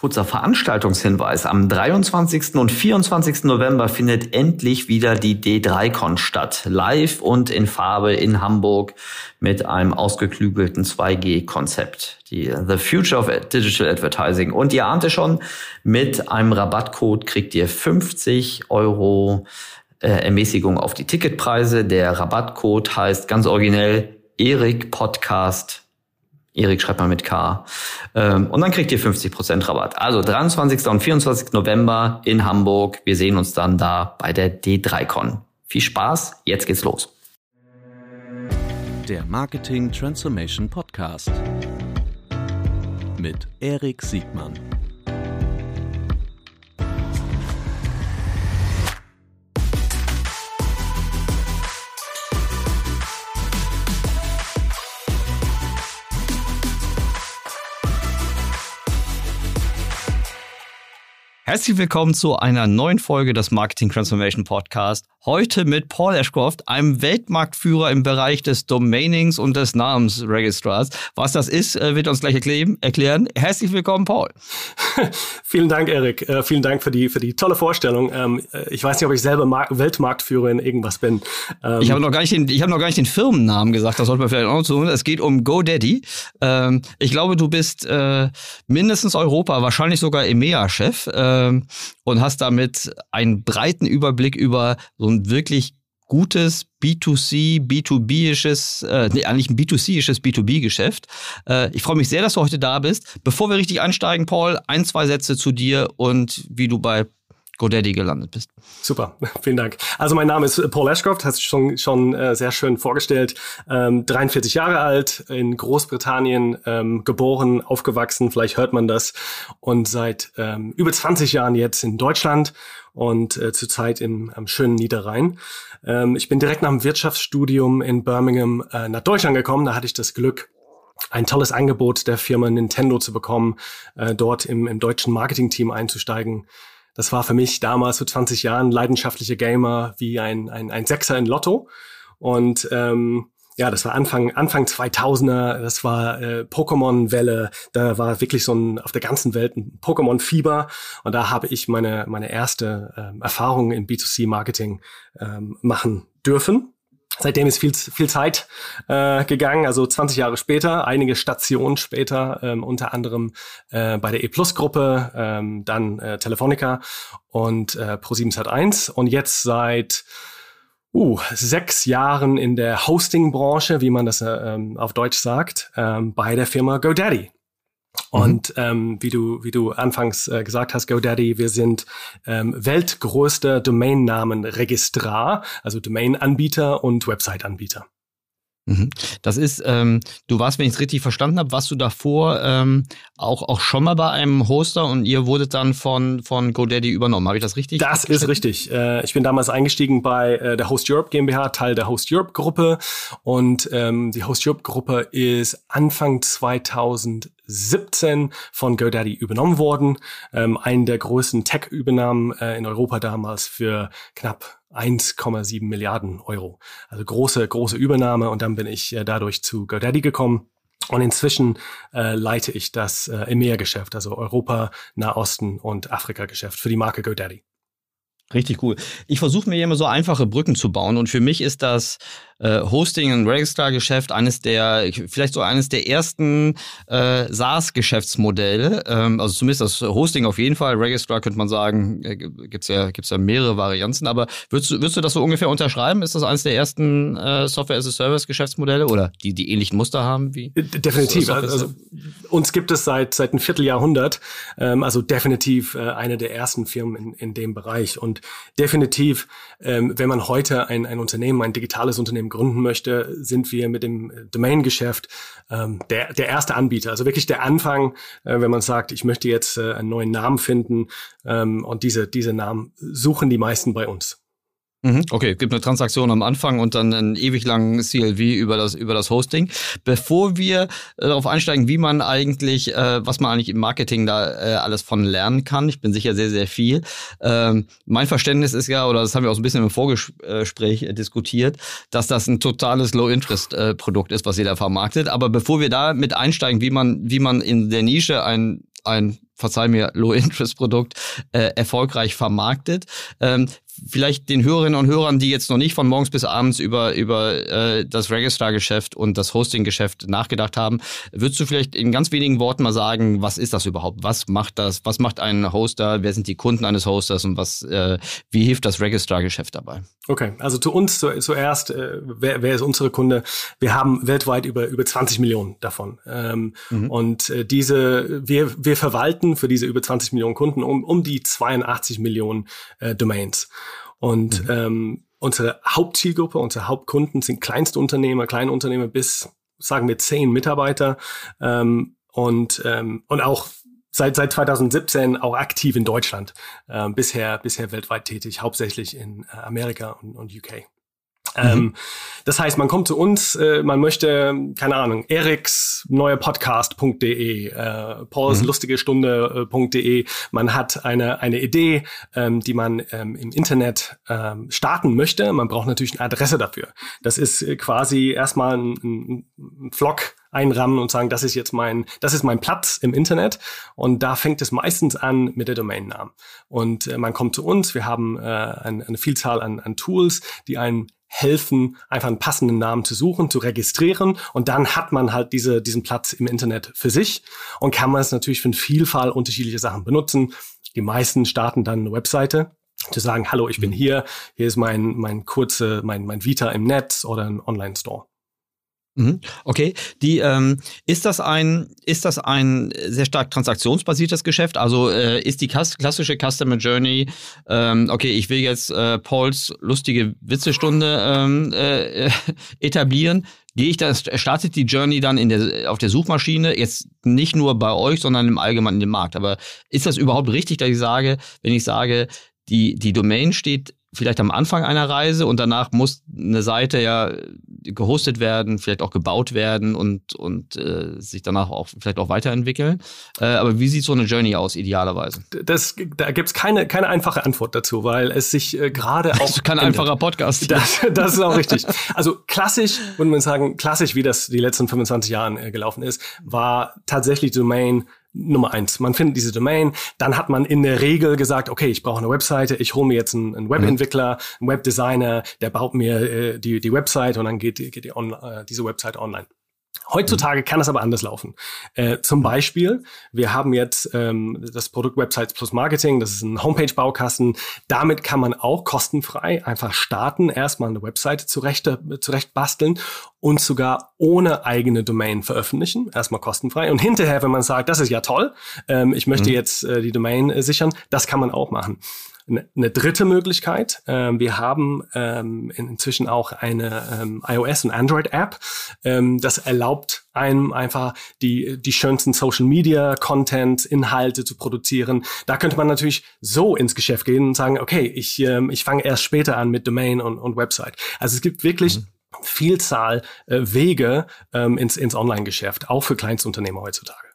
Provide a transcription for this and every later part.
Kurzer Veranstaltungshinweis. Am 23. und 24. November findet endlich wieder die D3Con statt. Live und in Farbe in Hamburg mit einem ausgeklügelten 2G-Konzept. Die The Future of Digital Advertising. Und ihr ahnt es schon, mit einem Rabattcode kriegt ihr 50 Euro äh, Ermäßigung auf die Ticketpreise. Der Rabattcode heißt ganz originell Erik Podcast Erik schreibt mal mit K. Ähm, und dann kriegt ihr 50% Rabatt. Also 23. und 24. November in Hamburg. Wir sehen uns dann da bei der D3Con. Viel Spaß, jetzt geht's los. Der Marketing Transformation Podcast mit Erik Siegmann. Herzlich willkommen zu einer neuen Folge des Marketing Transformation Podcast. Heute mit Paul Ashcroft, einem Weltmarktführer im Bereich des Domainings und des Namensregistrars. Was das ist, äh, wird uns gleich erklären. Herzlich willkommen, Paul. vielen Dank, Erik. Äh, vielen Dank für die, für die tolle Vorstellung. Ähm, äh, ich weiß nicht, ob ich selber Mar Weltmarktführer in irgendwas bin. Ähm, ich habe noch, gar nicht den, ich hab noch gar nicht den Firmennamen gesagt, das sollte man vielleicht auch noch tun. Es geht um GoDaddy. Ähm, ich glaube, du bist äh, mindestens Europa, wahrscheinlich sogar EMEA-Chef äh, und hast damit einen breiten Überblick über so ein wirklich gutes B2C, B2B-isches, äh, nee, eigentlich ein B2C-isches B2B-Geschäft. Äh, ich freue mich sehr, dass du heute da bist. Bevor wir richtig einsteigen, Paul, ein, zwei Sätze zu dir und wie du bei GoDaddy gelandet bist. Super, vielen Dank. Also mein Name ist Paul Ashcroft, hast du schon, schon äh, sehr schön vorgestellt. Ähm, 43 Jahre alt, in Großbritannien ähm, geboren, aufgewachsen, vielleicht hört man das. Und seit ähm, über 20 Jahren jetzt in Deutschland und äh, zurzeit im am schönen Niederrhein. Ähm, ich bin direkt nach dem Wirtschaftsstudium in Birmingham äh, nach Deutschland gekommen. Da hatte ich das Glück, ein tolles Angebot der Firma Nintendo zu bekommen, äh, dort im, im deutschen Marketingteam einzusteigen. Das war für mich damals vor 20 Jahren leidenschaftliche Gamer wie ein, ein, ein Sechser in Lotto. Und ähm, ja, das war Anfang, Anfang 2000er, das war äh, Pokémon-Welle, da war wirklich so ein, auf der ganzen Welt ein Pokémon-Fieber und da habe ich meine, meine erste ähm, Erfahrung in B2C-Marketing ähm, machen dürfen. Seitdem ist viel, viel Zeit äh, gegangen, also 20 Jahre später, einige Stationen später, ähm, unter anderem äh, bei der E-Plus-Gruppe, ähm, dann äh, Telefonica und äh, Pro7 Sat1 und jetzt seit uh, sechs Jahren in der Hosting-Branche, wie man das äh, ähm, auf Deutsch sagt, ähm, bei der Firma GoDaddy. Mhm. Und ähm, wie du wie du anfangs äh, gesagt hast, GoDaddy, wir sind ähm, weltgrößter Domainnamenregistrar, also Domain-Anbieter und Website-Anbieter. Mhm. Das ist, ähm, du warst, wenn ich es richtig verstanden habe, warst du davor ähm, auch, auch schon mal bei einem Hoster und ihr wurdet dann von, von GoDaddy übernommen. Habe ich das richtig? Das ist richtig. Äh, ich bin damals eingestiegen bei äh, der Host Europe GmbH, Teil der Host Europe Gruppe. Und ähm, die Host Europe Gruppe ist Anfang 2017 von GoDaddy übernommen worden. Ähm, einen der größten Tech-Übernahmen äh, in Europa damals für knapp 1,7 Milliarden Euro. Also große, große Übernahme und dann bin ich äh, dadurch zu GoDaddy gekommen. Und inzwischen äh, leite ich das äh, EMEA-Geschäft, also Europa, Nahosten und Afrika-Geschäft für die Marke GoDaddy. Richtig cool. Ich versuche mir immer so einfache Brücken zu bauen und für mich ist das äh, Hosting und Registrar-Geschäft eines der, vielleicht so eines der ersten äh, SaaS-Geschäftsmodelle. Ähm, also zumindest das Hosting auf jeden Fall. Registrar könnte man sagen, äh, gibt's ja, gibt's ja mehrere Varianten. Aber würdest du, würdest du das so ungefähr unterschreiben? Ist das eines der ersten äh, Software-as-a-Service-Geschäftsmodelle oder die, die ähnlichen Muster haben wie? Äh, definitiv. So also, uns gibt es seit, seit einem Vierteljahrhundert. Ähm, also definitiv äh, eine der ersten Firmen in, in dem Bereich. Und definitiv, ähm, wenn man heute ein, ein Unternehmen, ein digitales Unternehmen gründen möchte, sind wir mit dem Domain-Geschäft ähm, der, der erste Anbieter. Also wirklich der Anfang, äh, wenn man sagt, ich möchte jetzt äh, einen neuen Namen finden ähm, und diese, diese Namen suchen die meisten bei uns. Mhm. Okay, gibt eine Transaktion am Anfang und dann einen ewig langen CLV über das, über das Hosting. Bevor wir äh, darauf einsteigen, wie man eigentlich, äh, was man eigentlich im Marketing da äh, alles von lernen kann, ich bin sicher sehr, sehr viel. Ähm, mein Verständnis ist ja, oder das haben wir auch so ein bisschen im Vorgespräch äh, diskutiert, dass das ein totales Low-Interest-Produkt ist, was da vermarktet. Aber bevor wir da mit einsteigen, wie man, wie man in der Nische ein, ein verzeih mir, Low-Interest-Produkt äh, erfolgreich vermarktet. Ähm, vielleicht den Hörerinnen und Hörern, die jetzt noch nicht von morgens bis abends über, über äh, das Registrar-Geschäft und das Hosting-Geschäft nachgedacht haben, würdest du vielleicht in ganz wenigen Worten mal sagen, was ist das überhaupt? Was macht das? Was macht ein Hoster? Wer sind die Kunden eines Hosters und was, äh, wie hilft das Registrar-Geschäft dabei? Okay, also zu uns zu, zuerst, äh, wer, wer ist unsere Kunde? Wir haben weltweit über, über 20 Millionen davon. Ähm, mhm. Und äh, diese, wir, wir verwalten für diese über 20 Millionen Kunden um, um die 82 Millionen äh, Domains. Und mhm. ähm, unsere Hauptzielgruppe, unsere Hauptkunden sind Kleinstunternehmer, Kleinunternehmer bis, sagen wir, zehn Mitarbeiter ähm, und, ähm, und auch seit, seit 2017 auch aktiv in Deutschland, äh, bisher, bisher weltweit tätig, hauptsächlich in äh, Amerika und, und UK. Ähm, mhm. das heißt, man kommt zu uns, äh, man möchte, keine Ahnung, Eriks neue Podcast.de, äh, Pauls mhm. lustige Stunde.de. Man hat eine, eine Idee, ähm, die man ähm, im Internet ähm, starten möchte. Man braucht natürlich eine Adresse dafür. Das ist äh, quasi erstmal ein, ein Vlog einrammen und sagen, das ist jetzt mein, das ist mein Platz im Internet. Und da fängt es meistens an mit der Domainnamen. Und äh, man kommt zu uns, wir haben äh, eine, eine Vielzahl an, an Tools, die einen helfen, einfach einen passenden Namen zu suchen, zu registrieren und dann hat man halt diese, diesen Platz im Internet für sich und kann man es natürlich für eine Vielfalt unterschiedliche Sachen benutzen. Die meisten starten dann eine Webseite, zu sagen, hallo, ich bin hier, hier ist mein, mein kurze, mein, mein Vita im Netz oder ein Online-Store. Mhm. Okay, die ähm, ist das ein ist das ein sehr stark transaktionsbasiertes Geschäft? Also äh, ist die klassische Customer Journey ähm, okay, ich will jetzt äh, Pauls lustige Witzestunde ähm, äh, etablieren. Gehe ich das startet die Journey dann in der auf der Suchmaschine jetzt nicht nur bei euch, sondern im Allgemeinen in dem Markt. Aber ist das überhaupt richtig, dass ich sage, wenn ich sage die die Domain steht vielleicht am Anfang einer Reise und danach muss eine Seite ja gehostet werden, vielleicht auch gebaut werden und, und äh, sich danach auch vielleicht auch weiterentwickeln. Äh, aber wie sieht so eine Journey aus, idealerweise? Das, da gibt's keine, keine einfache Antwort dazu, weil es sich äh, gerade auch. Das ist kein ändert. einfacher Podcast. Das, das ist auch richtig. Also klassisch, würde man sagen, klassisch, wie das die letzten 25 Jahre äh, gelaufen ist, war tatsächlich Domain Nummer eins. Man findet diese Domain, dann hat man in der Regel gesagt, okay, ich brauche eine Webseite, ich hole mir jetzt einen, einen Webentwickler, einen Webdesigner, der baut mir äh, die, die Website und dann geht, geht die on, äh, diese Website online. Heutzutage kann es aber anders laufen. Äh, zum Beispiel, wir haben jetzt ähm, das Produkt Websites plus Marketing, das ist ein Homepage-Baukasten. Damit kann man auch kostenfrei einfach starten, erstmal eine Webseite zurecht, zurecht basteln und sogar ohne eigene Domain veröffentlichen, erstmal kostenfrei. Und hinterher, wenn man sagt, das ist ja toll, ähm, ich möchte mhm. jetzt äh, die Domain äh, sichern, das kann man auch machen. Eine dritte Möglichkeit, äh, wir haben ähm, inzwischen auch eine ähm, iOS- und Android-App. Ähm, das erlaubt einem einfach die, die schönsten Social-Media-Content, Inhalte zu produzieren. Da könnte man natürlich so ins Geschäft gehen und sagen, okay, ich, ähm, ich fange erst später an mit Domain und, und Website. Also es gibt wirklich mhm. Vielzahl äh, Wege ähm, ins, ins Online-Geschäft, auch für Kleinstunternehmer heutzutage.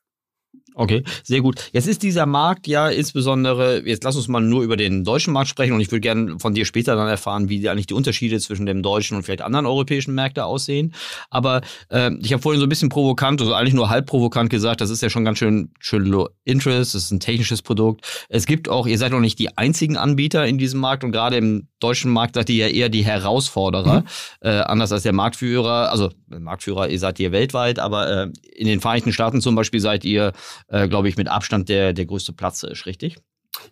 Okay, sehr gut. Jetzt ist dieser Markt ja insbesondere, jetzt lass uns mal nur über den deutschen Markt sprechen und ich würde gerne von dir später dann erfahren, wie eigentlich die Unterschiede zwischen dem deutschen und vielleicht anderen europäischen Märkten aussehen. Aber äh, ich habe vorhin so ein bisschen provokant, also eigentlich nur halb provokant gesagt, das ist ja schon ganz schön, schön low interest, das ist ein technisches Produkt. Es gibt auch, ihr seid noch nicht die einzigen Anbieter in diesem Markt und gerade im deutschen Markt seid ihr ja eher die Herausforderer, mhm. äh, anders als der Marktführer, also Marktführer, ihr seid ihr weltweit, aber äh, in den Vereinigten Staaten zum Beispiel seid ihr äh, glaube ich, mit Abstand der, der größte Platz ist, richtig?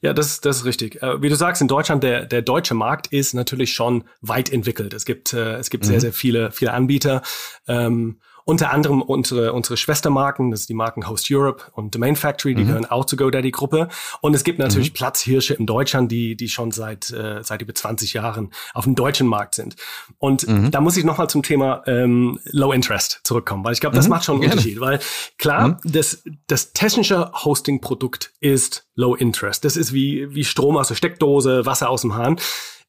Ja, das, das ist richtig. Äh, wie du sagst, in Deutschland, der, der deutsche Markt ist natürlich schon weit entwickelt. Es gibt, äh, es gibt mhm. sehr, sehr viele, viele Anbieter. Ähm, unter anderem unsere, unsere Schwestermarken, das ist die Marken Host Europe und Domain Factory, die mhm. gehören auch zur GoDaddy-Gruppe. Und es gibt natürlich mhm. Platzhirsche in Deutschland, die, die schon seit, äh, seit über 20 Jahren auf dem deutschen Markt sind. Und mhm. da muss ich nochmal zum Thema ähm, Low Interest zurückkommen, weil ich glaube, das mhm. macht schon einen Gerne. Unterschied. Weil klar, mhm. das, das technische Hosting-Produkt ist Low Interest. Das ist wie, wie Strom aus der Steckdose, Wasser aus dem Hahn.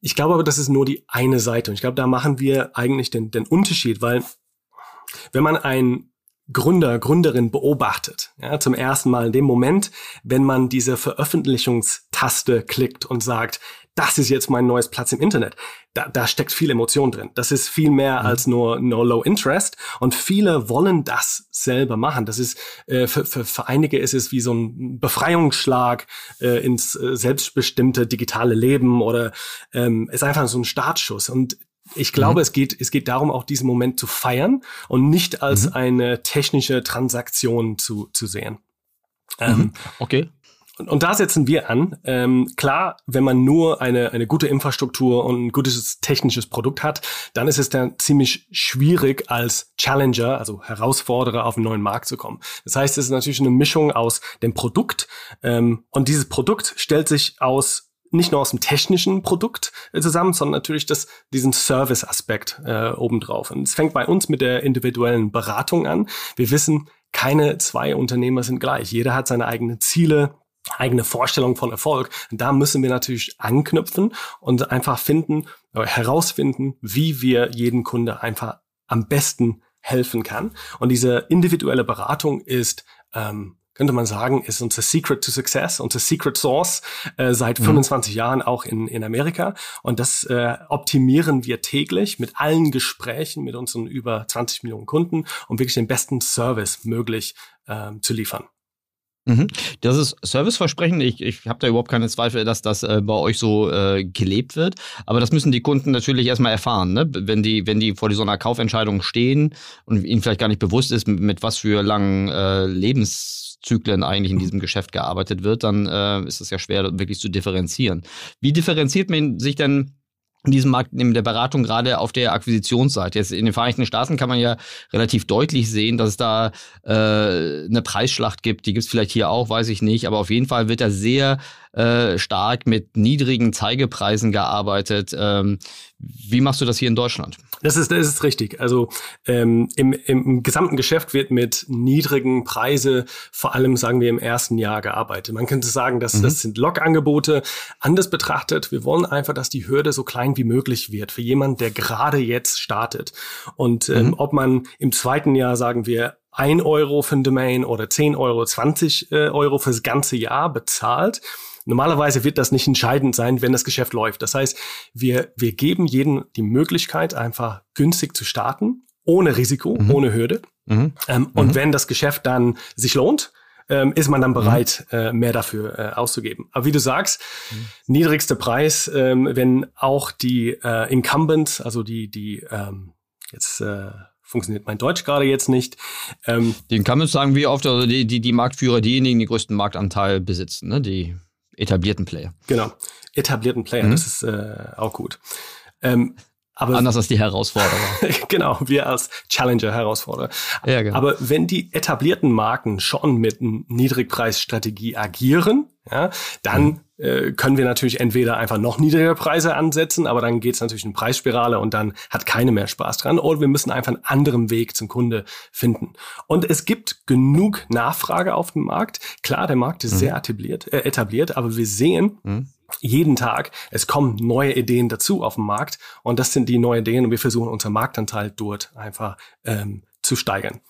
Ich glaube aber, das ist nur die eine Seite. Und ich glaube, da machen wir eigentlich den, den Unterschied, weil wenn man ein Gründer, Gründerin beobachtet, ja, zum ersten Mal in dem Moment, wenn man diese Veröffentlichungstaste klickt und sagt, das ist jetzt mein neues Platz im Internet. Da, da steckt viel Emotion drin. Das ist viel mehr mhm. als nur no low interest. Und viele wollen das selber machen. Das ist äh, für, für, für einige ist es wie so ein Befreiungsschlag äh, ins äh, selbstbestimmte digitale Leben oder ähm, ist einfach so ein Startschuss. Und ich glaube, mhm. es geht, es geht darum, auch diesen Moment zu feiern und nicht als mhm. eine technische Transaktion zu, zu sehen. Ähm, mhm. okay. Und, und da setzen wir an. Ähm, klar, wenn man nur eine, eine gute Infrastruktur und ein gutes technisches Produkt hat, dann ist es dann ziemlich schwierig als Challenger, also Herausforderer auf einen neuen Markt zu kommen. Das heißt, es ist natürlich eine Mischung aus dem Produkt ähm, und dieses Produkt stellt sich aus nicht nur aus dem technischen Produkt äh, zusammen, sondern natürlich das, diesen Service-Aspekt äh, obendrauf. Und es fängt bei uns mit der individuellen Beratung an. Wir wissen, keine zwei Unternehmer sind gleich. Jeder hat seine eigenen Ziele, eigene Vorstellung von Erfolg. Und da müssen wir natürlich anknüpfen und einfach finden, äh, herausfinden, wie wir jeden Kunde einfach am besten helfen kann. Und diese individuelle Beratung ist ähm, könnte man sagen, ist unser Secret to Success, unser Secret Source äh, seit mhm. 25 Jahren auch in, in Amerika. Und das äh, optimieren wir täglich mit allen Gesprächen mit unseren über 20 Millionen Kunden, um wirklich den besten Service möglich äh, zu liefern. Mhm. Das ist Serviceversprechen. Ich, ich habe da überhaupt keine Zweifel, dass das äh, bei euch so äh, gelebt wird. Aber das müssen die Kunden natürlich erstmal erfahren, ne? wenn die, wenn die vor so einer Kaufentscheidung stehen und ihnen vielleicht gar nicht bewusst ist, mit, was für langen äh, Lebenszyklen eigentlich in diesem Geschäft gearbeitet wird, dann äh, ist es ja schwer, wirklich zu differenzieren. Wie differenziert man sich denn in diesem Markt in der Beratung gerade auf der Akquisitionsseite. Jetzt in den Vereinigten Staaten kann man ja relativ deutlich sehen, dass es da äh, eine Preisschlacht gibt. Die gibt es vielleicht hier auch, weiß ich nicht. Aber auf jeden Fall wird da sehr äh, stark mit niedrigen Zeigepreisen gearbeitet. Ähm, wie machst du das hier in Deutschland? Das ist, das ist richtig. Also ähm, im, im gesamten Geschäft wird mit niedrigen Preise vor allem, sagen wir, im ersten Jahr gearbeitet. Man könnte sagen, dass mhm. das sind Log-Angebote. Anders betrachtet, wir wollen einfach, dass die Hürde so klein wie möglich wird für jemanden, der gerade jetzt startet. Und ähm, mhm. ob man im zweiten Jahr, sagen wir, ein Euro für ein Domain oder 10 Euro, 20 äh, Euro fürs ganze Jahr bezahlt, Normalerweise wird das nicht entscheidend sein, wenn das Geschäft läuft. Das heißt, wir, wir geben jedem die Möglichkeit, einfach günstig zu starten, ohne Risiko, mhm. ohne Hürde. Mhm. Ähm, und mhm. wenn das Geschäft dann sich lohnt, ähm, ist man dann mhm. bereit, äh, mehr dafür äh, auszugeben. Aber wie du sagst, mhm. niedrigster Preis, ähm, wenn auch die äh, Incumbents, also die, die ähm, jetzt äh, funktioniert mein Deutsch gerade jetzt nicht. Ähm, die Incumbents sagen wie oft, also die, die, die Marktführer, diejenigen, die größten Marktanteil besitzen, ne? die etablierten Player. Genau, etablierten Player, mhm. das ist äh, auch gut. Ähm, aber Anders als die Herausforderer. genau, wir als Challenger-Herausforderer. Ja, genau. Aber wenn die etablierten Marken schon mit Niedrigpreisstrategie agieren, ja, dann mhm. äh, können wir natürlich entweder einfach noch niedrigere Preise ansetzen, aber dann geht es natürlich in Preisspirale und dann hat keine mehr Spaß dran. Oder wir müssen einfach einen anderen Weg zum Kunde finden. Und es gibt genug Nachfrage auf dem Markt. Klar, der Markt ist mhm. sehr etabliert, äh, etabliert, aber wir sehen, mhm jeden Tag, es kommen neue Ideen dazu auf dem Markt und das sind die neuen Ideen und wir versuchen unseren Marktanteil dort einfach ähm, zu steigern.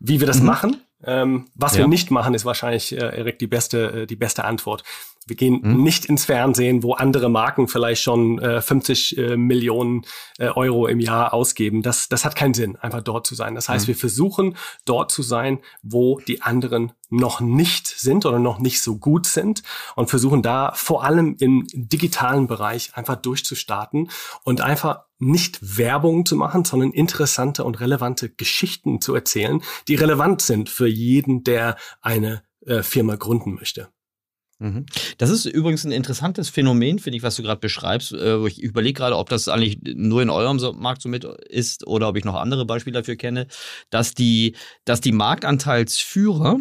Wie wir das mhm. machen, ähm, was ja. wir nicht machen, ist wahrscheinlich, äh, Erik, die beste, äh, die beste Antwort. Wir gehen mhm. nicht ins Fernsehen, wo andere Marken vielleicht schon äh, 50 äh, Millionen äh, Euro im Jahr ausgeben. Das, das hat keinen Sinn, einfach dort zu sein. Das heißt, mhm. wir versuchen dort zu sein, wo die anderen noch nicht sind oder noch nicht so gut sind und versuchen da vor allem im digitalen Bereich einfach durchzustarten und einfach nicht Werbung zu machen, sondern interessante und relevante Geschichten zu erzählen, die relevant sind für jeden, der eine äh, Firma gründen möchte. Mhm. Das ist übrigens ein interessantes Phänomen, finde ich, was du gerade beschreibst. Äh, ich überlege gerade, ob das eigentlich nur in eurem Markt so mit ist oder ob ich noch andere Beispiele dafür kenne, dass die, dass die Marktanteilsführer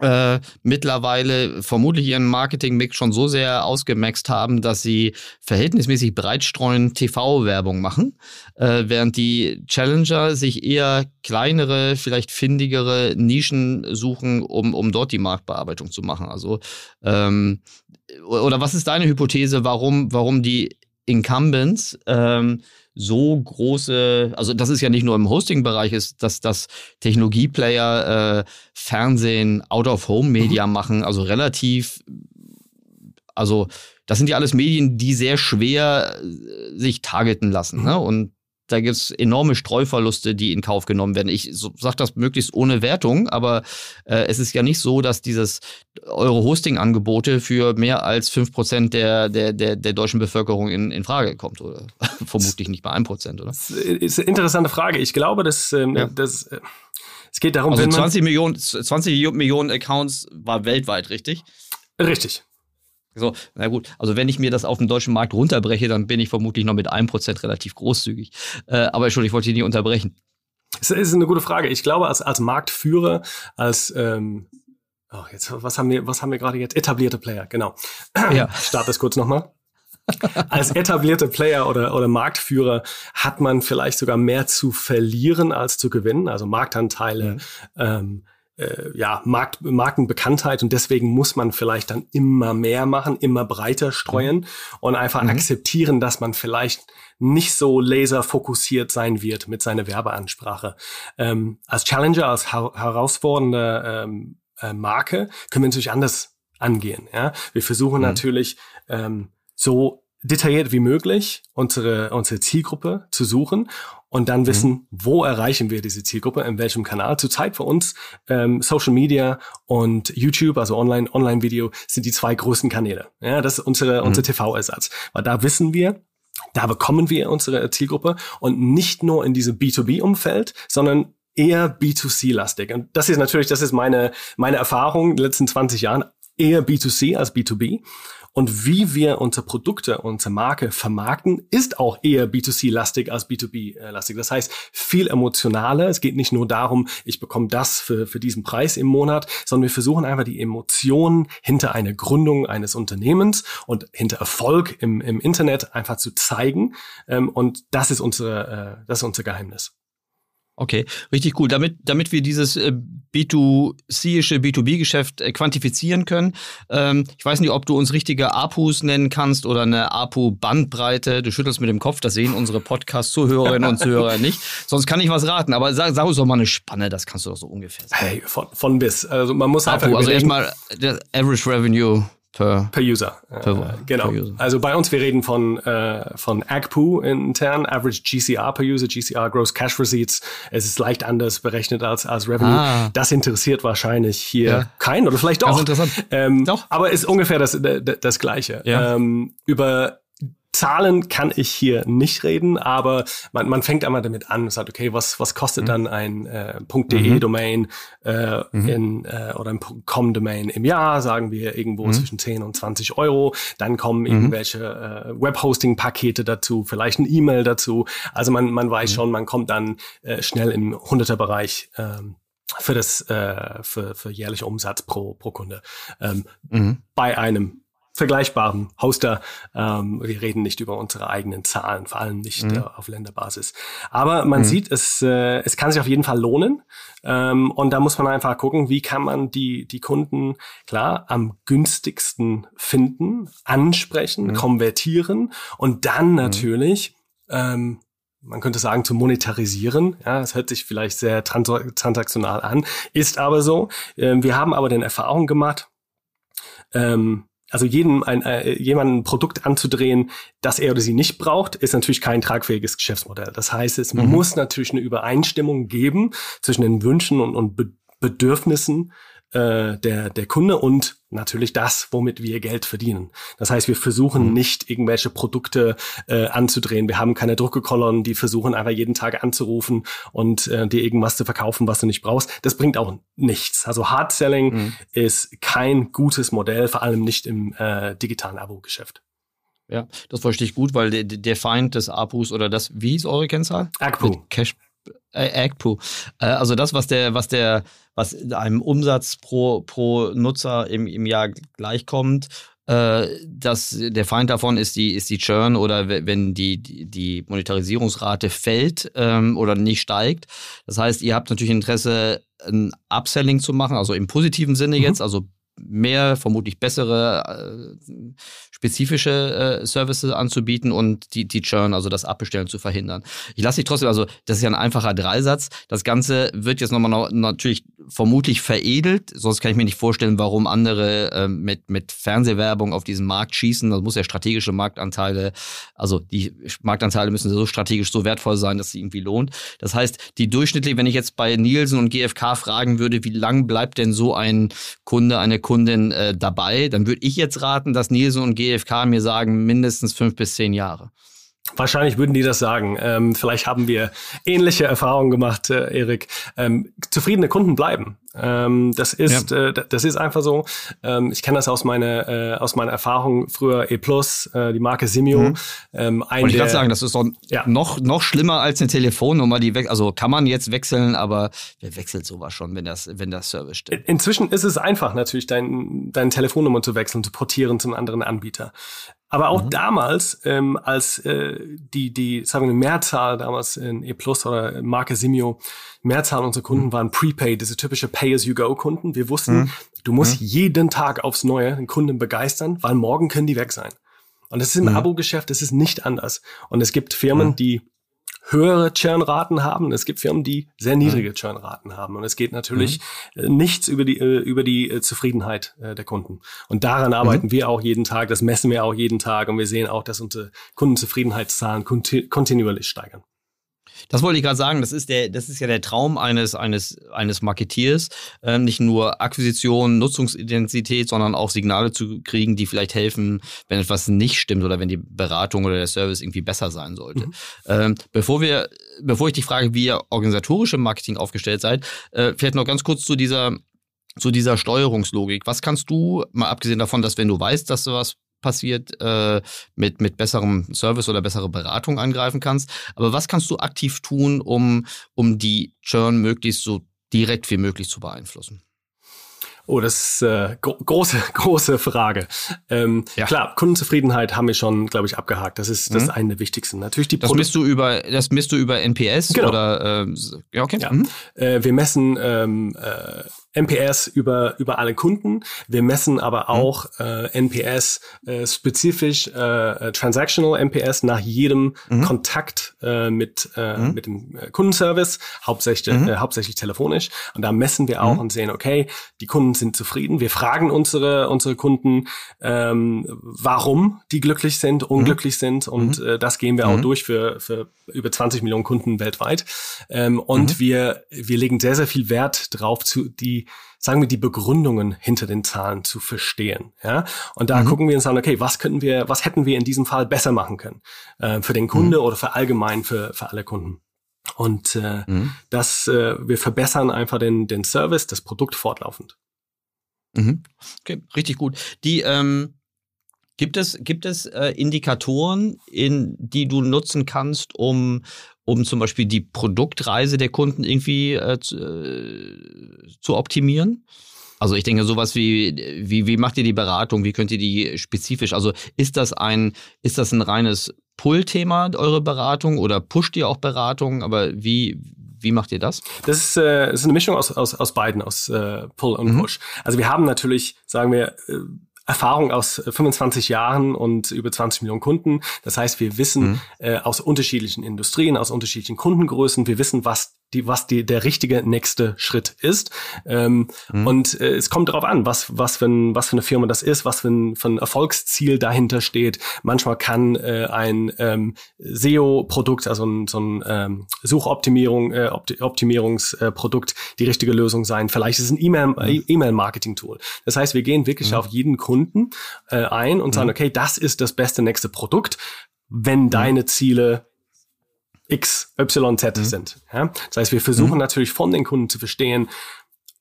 äh, mittlerweile vermutlich ihren Marketing-Mix schon so sehr ausgemaxt haben, dass sie verhältnismäßig breitstreuen TV-Werbung machen, äh, während die Challenger sich eher kleinere, vielleicht findigere Nischen suchen, um, um dort die Marktbearbeitung zu machen. Also ähm, oder was ist deine Hypothese, warum, warum die Incumbents ähm, so große, also das ist ja nicht nur im Hosting-Bereich ist, dass das Technologieplayer äh, Fernsehen, Out-of-Home-Media mhm. machen, also relativ, also das sind ja alles Medien, die sehr schwer äh, sich targeten lassen. Ne? Und da gibt es enorme Streuverluste, die in Kauf genommen werden. Ich so, sage das möglichst ohne Wertung, aber äh, es ist ja nicht so, dass dieses eure Hosting-Angebote für mehr als fünf Prozent der, der, der, der deutschen Bevölkerung in, in Frage kommt. Oder vermutlich nicht ein Prozent, oder? Das ist eine interessante Frage. Ich glaube, dass, ähm, ja. dass äh, es geht darum, also wenn 20 Millionen, 20 Millionen Accounts war weltweit, richtig? Richtig. So, na gut, also wenn ich mir das auf dem deutschen Markt runterbreche, dann bin ich vermutlich noch mit einem Prozent relativ großzügig. Äh, aber Entschuldigung, ich wollte dich nicht unterbrechen. Das ist eine gute Frage. Ich glaube, als, als Marktführer, als ähm, oh, jetzt, was haben wir, was haben wir gerade jetzt? Etablierte Player, genau. Ja. Start das kurz nochmal. als etablierte Player oder, oder Marktführer hat man vielleicht sogar mehr zu verlieren als zu gewinnen, also Marktanteile, mhm. ähm, äh, ja, Markt, Markenbekanntheit und deswegen muss man vielleicht dann immer mehr machen, immer breiter streuen mhm. und einfach mhm. akzeptieren, dass man vielleicht nicht so laserfokussiert sein wird mit seiner Werbeansprache. Ähm, als Challenger, als her herausfordernde ähm, äh, Marke können wir natürlich anders angehen. Ja? Wir versuchen mhm. natürlich ähm, so detailliert wie möglich unsere, unsere Zielgruppe zu suchen und dann mhm. wissen, mhm. wo erreichen wir diese Zielgruppe, in welchem Kanal. Zurzeit für uns ähm, Social Media und YouTube, also Online, Online-Video, sind die zwei größten Kanäle. Ja, das ist unsere, mhm. unser TV-Ersatz. Weil da wissen wir, da bekommen wir unsere Zielgruppe und nicht nur in diesem B2B-Umfeld, sondern eher B2C-lastig. Und das ist natürlich, das ist meine, meine Erfahrung in den letzten 20 Jahren, eher B2C als B2B. Und wie wir unsere Produkte, unsere Marke vermarkten, ist auch eher B2C-lastig als B2B-lastig. Das heißt, viel emotionaler. Es geht nicht nur darum, ich bekomme das für, für diesen Preis im Monat, sondern wir versuchen einfach die Emotionen hinter einer Gründung eines Unternehmens und hinter Erfolg im, im Internet einfach zu zeigen. Ähm, und das ist unsere, äh, das ist unser Geheimnis. Okay, richtig cool. Damit, damit wir dieses äh, B2C-ische B2B-Geschäft äh, quantifizieren können, ähm, ich weiß nicht, ob du uns richtige APUs nennen kannst oder eine APU-Bandbreite. Du schüttelst mit dem Kopf, das sehen unsere Podcast-Zuhörerinnen und Zuhörer nicht. Sonst kann ich was raten, aber sag, sag uns doch mal eine Spanne, das kannst du doch so ungefähr sagen. Hey, von, von bis. Also man muss APU, einfach. Also erstmal Average Revenue Per, per User. Per, äh, genau. Per User. Also bei uns, wir reden von, äh, von AGPU intern, Average GCR per User, GCR Gross Cash Receipts. Es ist leicht anders berechnet als, als Revenue. Ah. Das interessiert wahrscheinlich hier ja. keinen oder vielleicht doch. interessant. Ähm, doch. Aber ist ungefähr das, das, das Gleiche. Ja. Ähm, über Zahlen kann ich hier nicht reden, aber man, man fängt einmal damit an und sagt, okay, was, was kostet mhm. dann ein äh, .de-Domain mhm. äh, mhm. in, äh, oder ein .com-Domain im Jahr, sagen wir irgendwo mhm. zwischen 10 und 20 Euro. Dann kommen mhm. irgendwelche äh, Webhosting-Pakete dazu, vielleicht ein E-Mail dazu. Also man, man weiß mhm. schon, man kommt dann äh, schnell im 100er-Bereich ähm, für das äh, für, für jährliche Umsatz pro pro Kunde ähm, bei einem vergleichbaren Hoster. Ähm, wir reden nicht über unsere eigenen Zahlen, vor allem nicht mhm. äh, auf Länderbasis. Aber man mhm. sieht, es, äh, es kann sich auf jeden Fall lohnen. Ähm, und da muss man einfach gucken, wie kann man die, die Kunden klar am günstigsten finden, ansprechen, mhm. konvertieren und dann mhm. natürlich ähm, man könnte sagen, zu monetarisieren. Ja, das hört sich vielleicht sehr trans transaktional an, ist aber so. Ähm, wir haben aber den Erfahrung gemacht, ähm, also jedem ein, äh, jemandem ein Produkt anzudrehen, das er oder sie nicht braucht, ist natürlich kein tragfähiges Geschäftsmodell. Das heißt, es mhm. muss natürlich eine Übereinstimmung geben zwischen den Wünschen und, und Bedürfnissen äh, der, der Kunde und natürlich das, womit wir Geld verdienen. Das heißt, wir versuchen mhm. nicht irgendwelche Produkte äh, anzudrehen. Wir haben keine Druckekolonnen, die versuchen einfach jeden Tag anzurufen und äh, dir irgendwas zu verkaufen, was du nicht brauchst. Das bringt auch nichts. Also Hard Selling mhm. ist kein gutes Modell, vor allem nicht im äh, digitalen Abo-Geschäft. Ja, das verstehe ich gut, weil der, der Feind des APUs oder das, wie ist eure Kennzahl? AGPU. Cash, äh, AGPU. Äh, also das, was der, was der was einem Umsatz pro, pro Nutzer im, im Jahr gleichkommt. Äh, das, der Feind davon ist die, ist die Churn oder wenn die, die Monetarisierungsrate fällt ähm, oder nicht steigt. Das heißt, ihr habt natürlich Interesse, ein Upselling zu machen, also im positiven Sinne mhm. jetzt, also mehr, vermutlich bessere, äh, spezifische äh, Services anzubieten und die, die Churn, also das Abbestellen zu verhindern. Ich lasse dich trotzdem, also das ist ja ein einfacher Dreisatz. Das Ganze wird jetzt nochmal noch, natürlich vermutlich veredelt, sonst kann ich mir nicht vorstellen, warum andere äh, mit, mit Fernsehwerbung auf diesen Markt schießen. Das muss ja strategische Marktanteile, also die Marktanteile müssen so strategisch so wertvoll sein, dass sie irgendwie lohnt. Das heißt, die durchschnittlich, wenn ich jetzt bei Nielsen und GfK fragen würde, wie lang bleibt denn so ein Kunde, eine Kundin äh, dabei, dann würde ich jetzt raten, dass Nielsen und GfK mir sagen, mindestens fünf bis zehn Jahre. Wahrscheinlich würden die das sagen. Ähm, vielleicht haben wir ähnliche Erfahrungen gemacht, äh, Erik. Ähm, zufriedene Kunden bleiben. Ähm, das ist, ja. äh, das ist einfach so. Ähm, ich kenne das aus meiner äh, aus meiner Erfahrung früher E äh, die Marke Simio. Mhm. Ähm, ein Wollte ich gerade sagen, das ist doch ja. noch noch schlimmer als eine Telefonnummer. Die also kann man jetzt wechseln, aber wer wechselt sowas schon, wenn das wenn das Service stimmt? Inzwischen ist es einfach natürlich, dein, deine Telefonnummer zu wechseln, zu portieren zum anderen Anbieter. Aber auch mhm. damals, ähm, als äh, die, die, sagen wir, Mehrzahl damals in E Plus oder Marke Simio, Mehrzahl unserer Kunden mhm. waren Prepaid, diese typische Pay-as-you-go-Kunden. Wir wussten, mhm. du musst mhm. jeden Tag aufs Neue den Kunden begeistern, weil morgen können die weg sein. Und das ist im mhm. Abo-Geschäft, das ist nicht anders. Und es gibt Firmen, mhm. die höhere Churnraten haben. Es gibt Firmen, die sehr mhm. niedrige Churnraten haben. Und es geht natürlich mhm. nichts über die, äh, über die äh, Zufriedenheit der Kunden. Und daran arbeiten mhm. wir auch jeden Tag. Das messen wir auch jeden Tag. Und wir sehen auch, dass unsere Kundenzufriedenheitszahlen kontinuierlich steigern. Das wollte ich gerade sagen. Das ist der, das ist ja der Traum eines eines eines Marketeers, ähm, nicht nur Akquisition, Nutzungsidentität, sondern auch Signale zu kriegen, die vielleicht helfen, wenn etwas nicht stimmt oder wenn die Beratung oder der Service irgendwie besser sein sollte. Mhm. Ähm, bevor wir, bevor ich dich frage, wie ihr organisatorisch im Marketing aufgestellt seid, äh, vielleicht noch ganz kurz zu dieser zu dieser Steuerungslogik. Was kannst du, mal abgesehen davon, dass wenn du weißt, dass du was passiert, äh, mit, mit besserem Service oder bessere Beratung angreifen kannst. Aber was kannst du aktiv tun, um, um die Churn möglichst so direkt wie möglich zu beeinflussen? Oh, das ist äh, gro große, große Frage. Ähm, ja. Klar, Kundenzufriedenheit haben wir schon, glaube ich, abgehakt. Das ist das mhm. eine der wichtigsten. Natürlich die Das misst du über, das misst du über NPS genau. oder äh, ja, okay. Ja. Mhm. Äh, wir messen ähm, äh, NPS über, über alle Kunden. Wir messen aber mhm. auch äh, NPS äh, spezifisch äh, Transactional NPS nach jedem mhm. Kontakt äh, mit, äh, mhm. mit dem äh, Kundenservice, hauptsächlich, mhm. äh, hauptsächlich telefonisch. Und da messen wir auch mhm. und sehen, okay, die Kunden sind zufrieden. Wir fragen unsere, unsere Kunden, ähm, warum die glücklich sind, unglücklich mhm. sind. Und äh, das gehen wir auch durch für, für über 20 Millionen Kunden weltweit. Ähm, und wir, wir legen sehr, sehr viel Wert drauf, zu, die sagen wir, die Begründungen hinter den Zahlen zu verstehen. Ja? Und da mhm. gucken wir uns an, okay, was könnten wir, was hätten wir in diesem Fall besser machen können? Äh, für den Kunde mhm. oder für allgemein für, für alle Kunden. Und äh, mhm. das, äh, wir verbessern einfach den, den Service, das Produkt fortlaufend. Mhm. Okay, richtig gut. Die, ähm, Gibt es, gibt es äh, Indikatoren, in, die du nutzen kannst, um, um zum Beispiel die Produktreise der Kunden irgendwie äh, zu, äh, zu optimieren? Also ich denke sowas wie, wie, wie macht ihr die Beratung? Wie könnt ihr die spezifisch? Also ist das ein, ist das ein reines Pull-Thema, eure Beratung, oder pusht ihr auch Beratung? Aber wie, wie macht ihr das? Das ist, äh, ist eine Mischung aus, aus, aus beiden, aus äh, Pull und mhm. Push. Also wir haben natürlich, sagen wir, äh, Erfahrung aus 25 Jahren und über 20 Millionen Kunden. Das heißt, wir wissen mhm. äh, aus unterschiedlichen Industrien, aus unterschiedlichen Kundengrößen, wir wissen, was die, was die, der richtige nächste Schritt ist. Ähm, mhm. Und äh, es kommt darauf an, was, was, für ein, was für eine Firma das ist, was für ein, für ein Erfolgsziel dahinter steht. Manchmal kann äh, ein ähm, SEO-Produkt, also ein, so ein ähm, Suchoptimierung, äh, Opti Optimierungsprodukt die richtige Lösung sein. Vielleicht ist es ein mhm. E-Mail-Marketing-Tool. Das heißt, wir gehen wirklich mhm. auf jeden Kunden äh, ein und sagen, mhm. okay, das ist das beste nächste Produkt, wenn mhm. deine Ziele X, Y, Z mhm. sind. Ja? Das heißt, wir versuchen mhm. natürlich von den Kunden zu verstehen,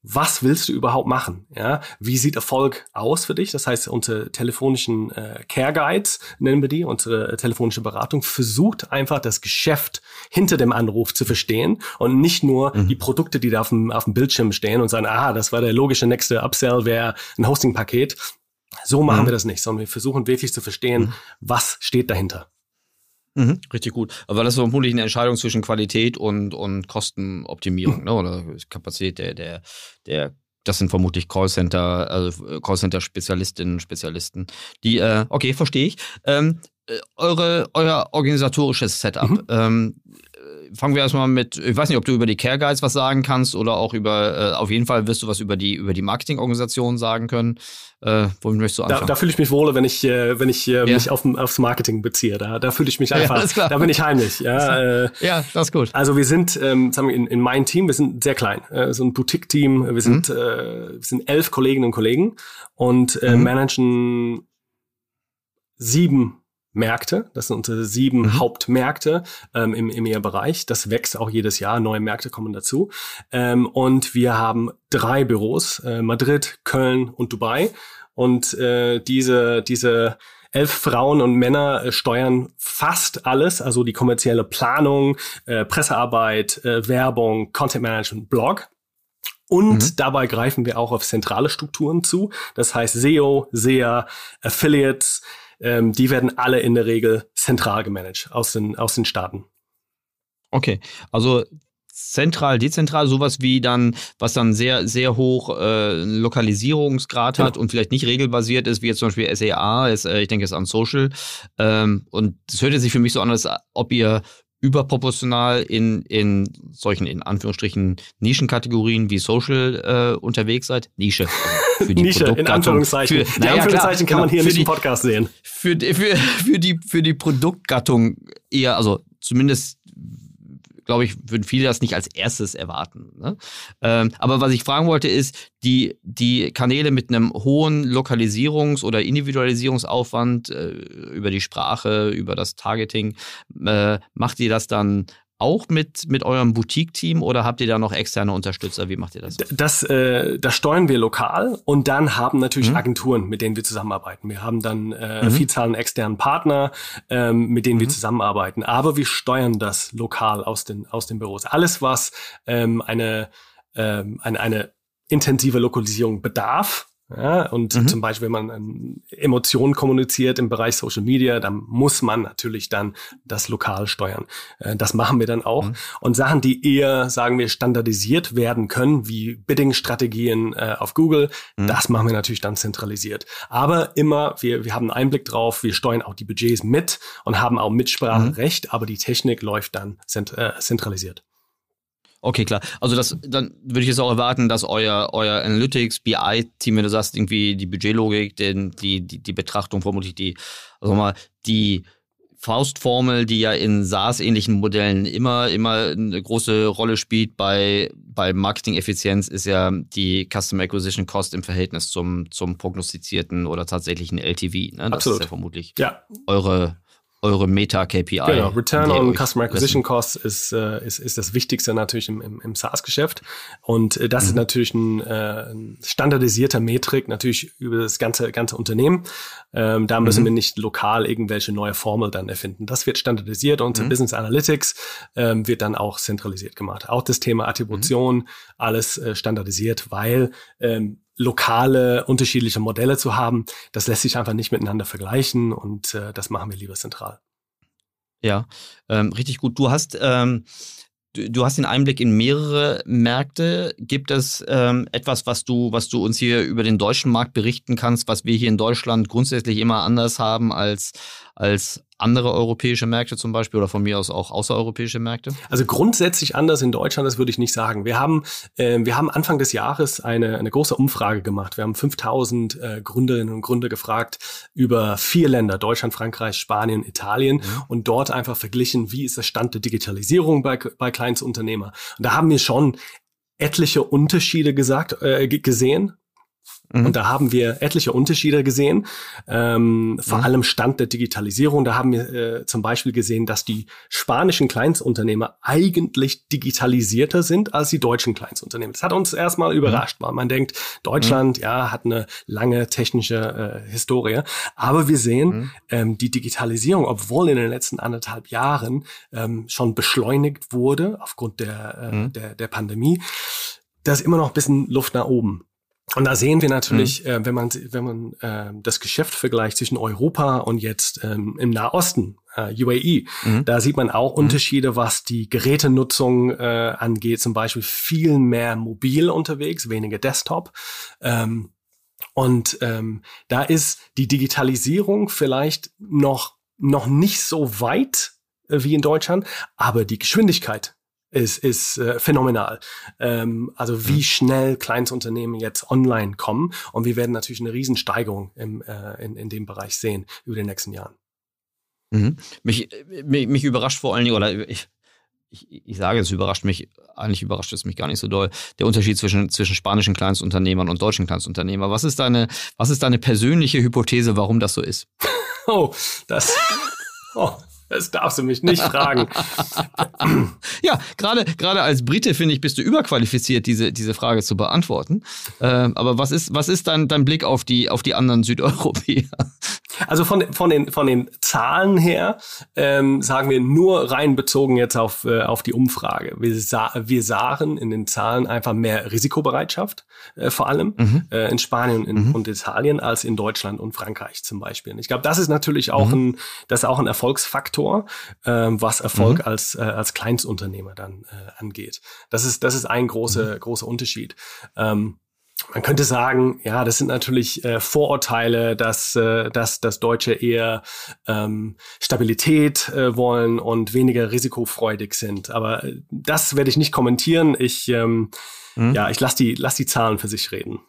was willst du überhaupt machen? Ja, wie sieht Erfolg aus für dich? Das heißt, unsere telefonischen äh, Care Guides nennen wir die, unsere telefonische Beratung versucht einfach das Geschäft hinter dem Anruf zu verstehen und nicht nur mhm. die Produkte, die da auf dem, auf dem Bildschirm stehen und sagen, ah, das war der logische nächste Upsell, wäre ein Hosting-Paket. So machen mhm. wir das nicht, sondern wir versuchen wirklich zu verstehen, mhm. was steht dahinter. Mhm, richtig gut. Aber das ist vermutlich eine Entscheidung zwischen Qualität und, und Kostenoptimierung, ne? oder Kapazität der, der, der das sind vermutlich Callcenter, also Callcenter-Spezialistinnen, Spezialisten. Die, äh, okay, verstehe ich. Ähm, äh, eure, euer organisatorisches Setup. Mhm. Ähm, fangen wir erstmal mit, ich weiß nicht, ob du über die Care Guides was sagen kannst oder auch über, äh, auf jeden Fall wirst du was über die, über die Marketingorganisation sagen können. Äh, womit möchtest du anfangen? Da, da fühle ich mich wohl, wenn ich, äh, wenn ich äh, ja. mich auf, aufs Marketing beziehe. Da, da fühle ich mich einfach, ja, da bin ich heimlich. Ja, äh, ja, das ist gut. Also wir sind, ähm, sagen wir, in, in meinem Team, wir sind sehr klein, äh, so ein Boutique-Team. Wir sind, mhm. äh, wir sind elf Kolleginnen und Kollegen und äh, mhm. managen sieben Märkte. Das sind unsere sieben mhm. Hauptmärkte ähm, im EMEA-Bereich. Das wächst auch jedes Jahr. Neue Märkte kommen dazu. Ähm, und wir haben drei Büros, äh, Madrid, Köln und Dubai. Und äh, diese, diese elf Frauen und Männer äh, steuern fast alles, also die kommerzielle Planung, äh, Pressearbeit, äh, Werbung, Content Management, Blog. Und mhm. dabei greifen wir auch auf zentrale Strukturen zu. Das heißt SEO, SEA, Affiliates, ähm, die werden alle in der Regel zentral gemanagt aus den, aus den Staaten. Okay, also zentral, dezentral, sowas wie dann, was dann sehr, sehr hoch äh, Lokalisierungsgrad hat ja. und vielleicht nicht regelbasiert ist, wie jetzt zum Beispiel SEA, ist, äh, ich denke, es ist an Social. Ähm, und es hört sich für mich so an, als ob ihr überproportional in, in solchen, in Anführungsstrichen, Nischenkategorien wie Social äh, unterwegs seid. Nische. Für die Nische, in Anführungszeichen. Für, die Anführungszeichen klar, kann man hier nicht im Podcast sehen. Für, für, für, die, für die Produktgattung eher, also zumindest glaube ich, würden viele das nicht als erstes erwarten. Ne? Ähm, aber was ich fragen wollte, ist, die, die Kanäle mit einem hohen Lokalisierungs- oder Individualisierungsaufwand äh, über die Sprache, über das Targeting, äh, macht ihr das dann auch mit, mit eurem Boutique-Team oder habt ihr da noch externe Unterstützer? Wie macht ihr das? Das, äh, das steuern wir lokal und dann haben natürlich mhm. Agenturen, mit denen wir zusammenarbeiten. Wir haben dann äh, mhm. Vielzahl an externen Partner, ähm, mit denen mhm. wir zusammenarbeiten. Aber wir steuern das lokal aus den, aus den Büros. Alles, was ähm, eine, ähm, eine, eine intensive Lokalisierung bedarf, ja, und mhm. zum Beispiel, wenn man ähm, Emotionen kommuniziert im Bereich Social Media, dann muss man natürlich dann das lokal steuern. Äh, das machen wir dann auch. Mhm. Und Sachen, die eher, sagen wir, standardisiert werden können, wie Bidding-Strategien äh, auf Google, mhm. das machen wir natürlich dann zentralisiert. Aber immer, wir, wir haben einen Einblick drauf, wir steuern auch die Budgets mit und haben auch Mitspracherecht, mhm. aber die Technik läuft dann zent äh, zentralisiert. Okay, klar. Also das, dann würde ich jetzt auch erwarten, dass euer, euer Analytics, BI-Team, wenn du sagst, irgendwie die Budgetlogik, den, die, die, die Betrachtung, vermutlich die, also mal, die Faustformel, die ja in SaaS-ähnlichen Modellen immer, immer eine große Rolle spielt bei, bei Marketing-Effizienz, ist ja die Customer Acquisition Cost im Verhältnis zum, zum prognostizierten oder tatsächlichen LTV. Ne? Das Absolut. ist ja vermutlich ja. eure eure Meta-KPI. Genau, Return on Customer Acquisition Cost ist, äh, ist, ist das Wichtigste natürlich im, im, im SaaS-Geschäft. Und äh, das mhm. ist natürlich ein, äh, ein standardisierter Metrik, natürlich über das ganze, ganze Unternehmen. Ähm, da müssen mhm. wir nicht lokal irgendwelche neue Formel dann erfinden. Das wird standardisiert und mhm. Business Analytics ähm, wird dann auch zentralisiert gemacht. Auch das Thema Attribution, mhm. alles äh, standardisiert, weil ähm, lokale, unterschiedliche Modelle zu haben, das lässt sich einfach nicht miteinander vergleichen und äh, das machen wir lieber zentral. Ja, ähm, richtig gut. Du hast, ähm, du, du, hast den Einblick in mehrere Märkte. Gibt es ähm, etwas, was du, was du uns hier über den deutschen Markt berichten kannst, was wir hier in Deutschland grundsätzlich immer anders haben als, als andere europäische Märkte zum Beispiel oder von mir aus auch außereuropäische Märkte? Also grundsätzlich anders in Deutschland, das würde ich nicht sagen. Wir haben, äh, wir haben Anfang des Jahres eine, eine große Umfrage gemacht. Wir haben 5000 äh, Gründerinnen und Gründer gefragt über vier Länder, Deutschland, Frankreich, Spanien, Italien mhm. und dort einfach verglichen, wie ist der Stand der Digitalisierung bei, bei Kleinstunternehmer. Und da haben wir schon etliche Unterschiede gesagt, äh, gesehen Mhm. Und da haben wir etliche Unterschiede gesehen, ähm, vor mhm. allem Stand der Digitalisierung. Da haben wir äh, zum Beispiel gesehen, dass die spanischen Kleinstunternehmer eigentlich digitalisierter sind als die deutschen Kleinstunternehmer. Das hat uns erstmal mhm. überrascht, weil man denkt, Deutschland, mhm. ja, hat eine lange technische äh, Historie. Aber wir sehen, mhm. ähm, die Digitalisierung, obwohl in den letzten anderthalb Jahren ähm, schon beschleunigt wurde aufgrund der, äh, der, der Pandemie, da ist immer noch ein bisschen Luft nach oben. Und da sehen wir natürlich, mhm. äh, wenn man, wenn man äh, das Geschäft vergleicht zwischen Europa und jetzt ähm, im Nahosten, äh, UAE, mhm. da sieht man auch mhm. Unterschiede, was die Gerätenutzung äh, angeht. Zum Beispiel viel mehr mobil unterwegs, weniger Desktop. Ähm, und ähm, da ist die Digitalisierung vielleicht noch, noch nicht so weit äh, wie in Deutschland, aber die Geschwindigkeit ist, ist äh, phänomenal. Ähm, also wie mhm. schnell Kleinstunternehmen jetzt online kommen und wir werden natürlich eine Riesensteigerung im, äh, in, in dem Bereich sehen über die nächsten Jahren. Mhm. Mich, mich, mich überrascht vor allen Dingen, oder ich, ich, ich sage, es überrascht mich, eigentlich überrascht es mich gar nicht so doll, der Unterschied zwischen, zwischen spanischen Kleinstunternehmern und deutschen Kleinstunternehmern. Was ist deine, was ist deine persönliche Hypothese, warum das so ist? Oh, das. Oh, das darfst du mich nicht fragen. ja, gerade gerade als Brite finde ich, bist du überqualifiziert, diese diese Frage zu beantworten. Ähm, aber was ist was ist dein dein Blick auf die auf die anderen Südeuropäer? Also von, von, den, von den Zahlen her ähm, sagen wir nur rein bezogen jetzt auf, äh, auf die Umfrage. Wir, sa wir sahen in den Zahlen einfach mehr Risikobereitschaft, äh, vor allem mhm. äh, in Spanien in, mhm. und Italien als in Deutschland und Frankreich zum Beispiel. Ich glaube, das ist natürlich auch mhm. ein, das ist auch ein Erfolgsfaktor, äh, was Erfolg mhm. als, äh, als Kleinstunternehmer dann äh, angeht. Das ist, das ist ein großer, mhm. großer Unterschied. Ähm, man könnte sagen, ja, das sind natürlich äh, Vorurteile, dass, äh, dass, dass Deutsche eher ähm, Stabilität äh, wollen und weniger risikofreudig sind. Aber das werde ich nicht kommentieren. Ich, ähm, mhm. ja, ich lasse die, lass die Zahlen für sich reden.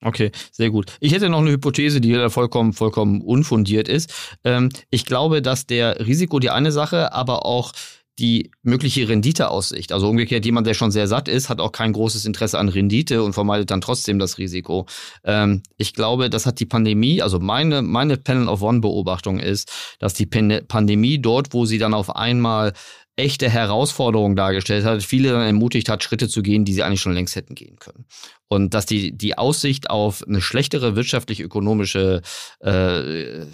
Okay, sehr gut. Ich hätte noch eine Hypothese, die vollkommen, vollkommen unfundiert ist. Ähm, ich glaube, dass der Risiko die eine Sache, aber auch die mögliche Renditeaussicht. Also umgekehrt, jemand, der schon sehr satt ist, hat auch kein großes Interesse an Rendite und vermeidet dann trotzdem das Risiko. Ähm, ich glaube, das hat die Pandemie, also meine, meine Panel of One-Beobachtung ist, dass die Pandemie dort, wo sie dann auf einmal echte Herausforderungen dargestellt hat, viele dann ermutigt hat, Schritte zu gehen, die sie eigentlich schon längst hätten gehen können. Und dass die, die Aussicht auf eine schlechtere wirtschaftlich-ökonomische äh,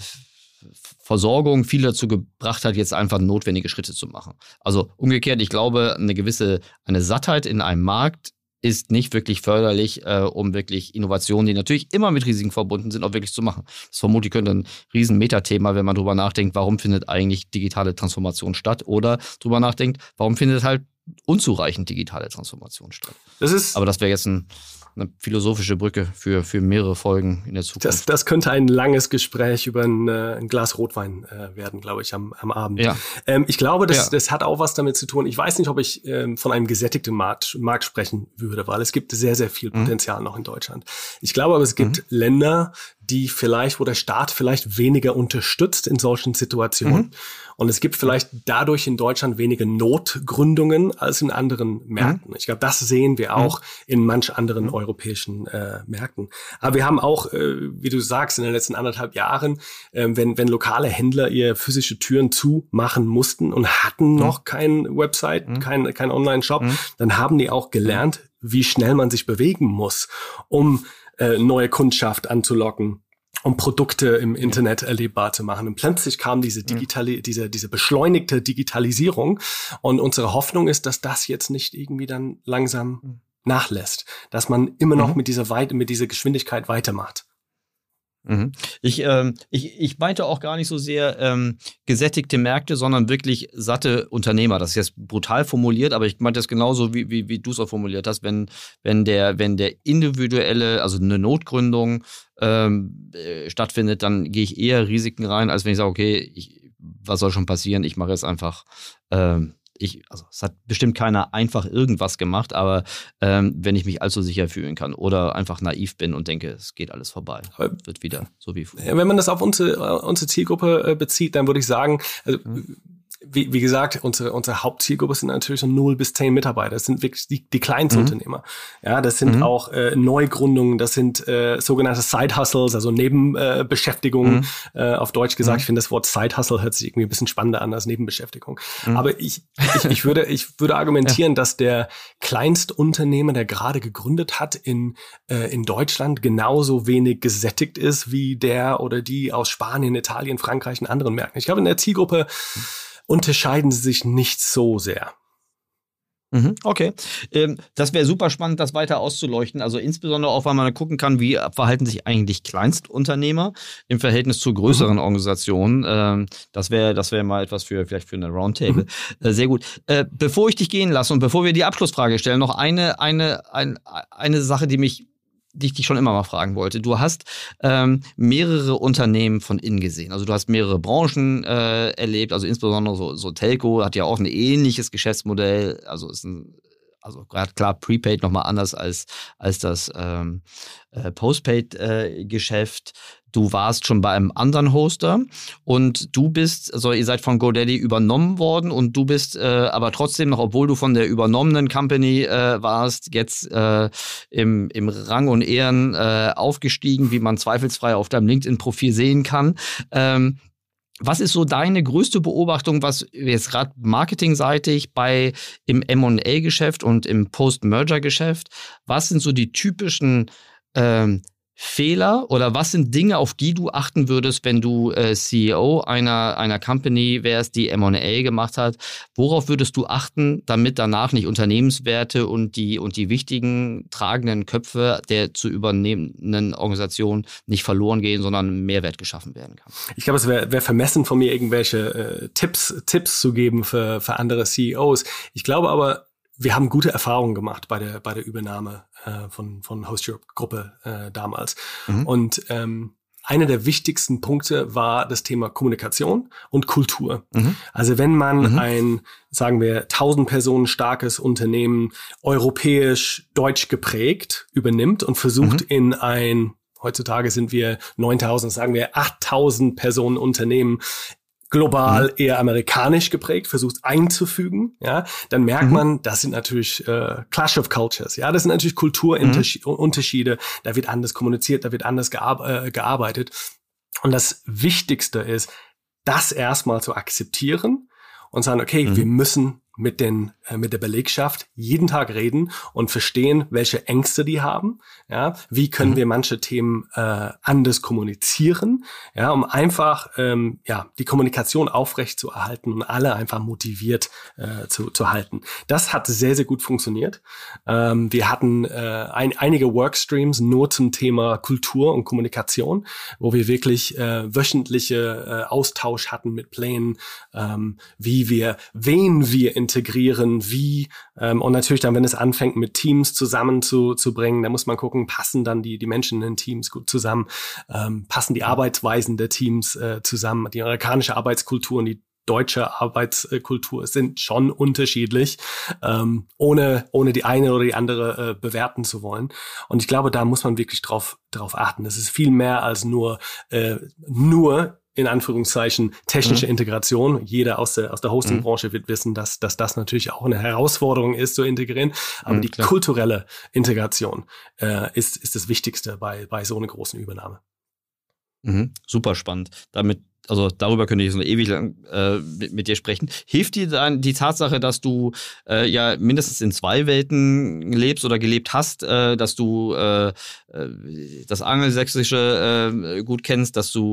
Versorgung viel dazu gebracht hat, jetzt einfach notwendige Schritte zu machen. Also umgekehrt, ich glaube, eine gewisse, eine Sattheit in einem Markt ist nicht wirklich förderlich, äh, um wirklich Innovationen, die natürlich immer mit Risiken verbunden sind, auch wirklich zu machen. Das vermutlich könnte ein riesen Metathema, wenn man drüber nachdenkt, warum findet eigentlich digitale Transformation statt oder drüber nachdenkt, warum findet halt unzureichend digitale Transformation statt. Das ist Aber das wäre jetzt ein eine philosophische Brücke für, für mehrere Folgen in der Zukunft. Das, das könnte ein langes Gespräch über ein, äh, ein Glas Rotwein äh, werden, glaube ich, am, am Abend. Ja. Ähm, ich glaube, das, ja. das hat auch was damit zu tun. Ich weiß nicht, ob ich ähm, von einem gesättigten Markt, Markt sprechen würde, weil es gibt sehr, sehr viel mhm. Potenzial mhm. noch in Deutschland. Ich glaube aber, es gibt mhm. Länder, die vielleicht, wo der Staat vielleicht weniger unterstützt in solchen Situationen. Mhm. Und es gibt vielleicht dadurch in Deutschland weniger Notgründungen als in anderen Märkten. Mhm. Ich glaube, das sehen wir auch mhm. in manch anderen mhm. europäischen äh, Märkten. Aber wir haben auch, äh, wie du sagst, in den letzten anderthalb Jahren, äh, wenn, wenn lokale Händler ihr physische Türen zumachen mussten und hatten mhm. noch kein Website, mhm. kein, kein Online-Shop, mhm. dann haben die auch gelernt, wie schnell man sich bewegen muss, um äh, neue Kundschaft anzulocken um Produkte im Internet erlebbar zu machen. Und plötzlich kam diese digitale, diese, diese beschleunigte Digitalisierung. Und unsere Hoffnung ist, dass das jetzt nicht irgendwie dann langsam mhm. nachlässt, dass man immer noch mhm. mit dieser Weite, mit dieser Geschwindigkeit weitermacht. Mhm. Ich, ähm, ich, ich meinte auch gar nicht so sehr ähm, gesättigte Märkte, sondern wirklich satte Unternehmer. Das ist jetzt brutal formuliert, aber ich meinte das genauso, wie, wie, wie du es auch formuliert hast. Wenn, wenn, der, wenn der individuelle, also eine Notgründung ähm, äh, stattfindet, dann gehe ich eher Risiken rein, als wenn ich sage, okay, ich, was soll schon passieren? Ich mache jetzt einfach ähm, ich, also es hat bestimmt keiner einfach irgendwas gemacht, aber ähm, wenn ich mich allzu sicher fühlen kann oder einfach naiv bin und denke, es geht alles vorbei, wird wieder so wie vorher. Wenn man das auf unsere, unsere Zielgruppe äh, bezieht, dann würde ich sagen, also mhm wie, wie gesagt, unsere, unsere Hauptzielgruppe sind natürlich so 0 bis 10 Mitarbeiter. Das sind wirklich die, die Kleinstunternehmer. Mhm. Ja, das sind mhm. auch äh, Neugründungen, das sind äh, sogenannte Side-Hustles, also Nebenbeschäftigungen. Mhm. Äh, auf Deutsch gesagt, mhm. ich finde das Wort Side-Hustle hört sich irgendwie ein bisschen spannender an als Nebenbeschäftigung. Mhm. Aber ich, ich, ich, würde, ich würde argumentieren, ja. dass der Kleinstunternehmer, der gerade gegründet hat in, äh, in Deutschland, genauso wenig gesättigt ist wie der oder die aus Spanien, Italien, Frankreich und anderen Märkten. Ich glaube, in der Zielgruppe unterscheiden sie sich nicht so sehr. Mhm, okay. Ähm, das wäre super spannend, das weiter auszuleuchten. Also insbesondere auch, weil man gucken kann, wie verhalten sich eigentlich Kleinstunternehmer im Verhältnis zu größeren mhm. Organisationen. Ähm, das wäre das wäre mal etwas für vielleicht für eine Roundtable. Mhm. Äh, sehr gut. Äh, bevor ich dich gehen lasse und bevor wir die Abschlussfrage stellen, noch eine, eine, ein, eine Sache, die mich die ich dich schon immer mal fragen wollte. Du hast ähm, mehrere Unternehmen von innen gesehen. Also du hast mehrere Branchen äh, erlebt, also insbesondere so, so Telco hat ja auch ein ähnliches Geschäftsmodell. Also ist ein also gerade klar Prepaid nochmal anders als, als das ähm, äh, Postpaid-Geschäft. Äh, du warst schon bei einem anderen Hoster und du bist, also ihr seid von GoDaddy übernommen worden und du bist äh, aber trotzdem noch, obwohl du von der übernommenen Company äh, warst, jetzt äh, im, im Rang und Ehren äh, aufgestiegen, wie man zweifelsfrei auf deinem LinkedIn-Profil sehen kann. Ähm, was ist so deine größte Beobachtung, was jetzt gerade marketingseitig bei im M&A-Geschäft und im Post-Merger-Geschäft, was sind so die typischen ähm, Fehler oder was sind Dinge, auf die du achten würdest, wenn du äh, CEO einer, einer Company wärst, die M&A gemacht hat? Worauf würdest du achten, damit danach nicht Unternehmenswerte und die, und die wichtigen tragenden Köpfe der zu übernehmenden Organisation nicht verloren gehen, sondern Mehrwert geschaffen werden kann? Ich glaube, es wäre wär vermessen von mir, irgendwelche äh, Tipps, Tipps zu geben für, für andere CEOs. Ich glaube aber, wir haben gute Erfahrungen gemacht bei der, bei der Übernahme äh, von, von Host Europe Gruppe äh, damals. Mhm. Und ähm, einer der wichtigsten Punkte war das Thema Kommunikation und Kultur. Mhm. Also wenn man mhm. ein, sagen wir, 1000 Personen starkes Unternehmen europäisch, deutsch geprägt übernimmt und versucht mhm. in ein Heutzutage sind wir 9000, sagen wir 8000 Personen Unternehmen global mhm. eher amerikanisch geprägt, versucht einzufügen, ja, dann merkt mhm. man, das sind natürlich äh, Clash of Cultures, ja, das sind natürlich Kulturunterschiede, mhm. da wird anders kommuniziert, da wird anders gear äh, gearbeitet. Und das Wichtigste ist, das erstmal zu akzeptieren und sagen, okay, wir mhm. müssen mit den äh, mit der Belegschaft jeden Tag reden und verstehen, welche Ängste die haben. Ja, wie können mhm. wir manche Themen äh, anders kommunizieren? Ja, um einfach ähm, ja die Kommunikation aufrecht zu erhalten und alle einfach motiviert äh, zu, zu halten. Das hat sehr sehr gut funktioniert. Ähm, wir hatten äh, ein, einige Workstreams nur zum Thema Kultur und Kommunikation, wo wir wirklich äh, wöchentliche äh, Austausch hatten mit Plänen, ähm, wie wir wen wir integrieren, wie ähm, und natürlich dann, wenn es anfängt, mit Teams zusammenzubringen, da muss man gucken, passen dann die, die Menschen in den Teams gut zusammen, ähm, passen die Arbeitsweisen der Teams äh, zusammen, die amerikanische Arbeitskultur und die deutsche Arbeitskultur sind schon unterschiedlich, ähm, ohne, ohne die eine oder die andere äh, bewerten zu wollen. Und ich glaube, da muss man wirklich drauf, drauf achten. Es ist viel mehr als nur, äh, nur in Anführungszeichen technische mhm. Integration. Jeder aus der, aus der Hosting-Branche mhm. wird wissen, dass, dass das natürlich auch eine Herausforderung ist zu integrieren. Aber mhm, die klar. kulturelle Integration äh, ist, ist das Wichtigste bei, bei so einer großen Übernahme. Mhm. Super spannend. Damit also darüber könnte ich so ewig lang äh, mit, mit, dir sprechen. Hilft dir dann die Tatsache, dass du äh, ja mindestens in zwei Welten lebst oder gelebt hast, äh, dass du äh, äh das Angelsächsische äh, gut kennst, dass du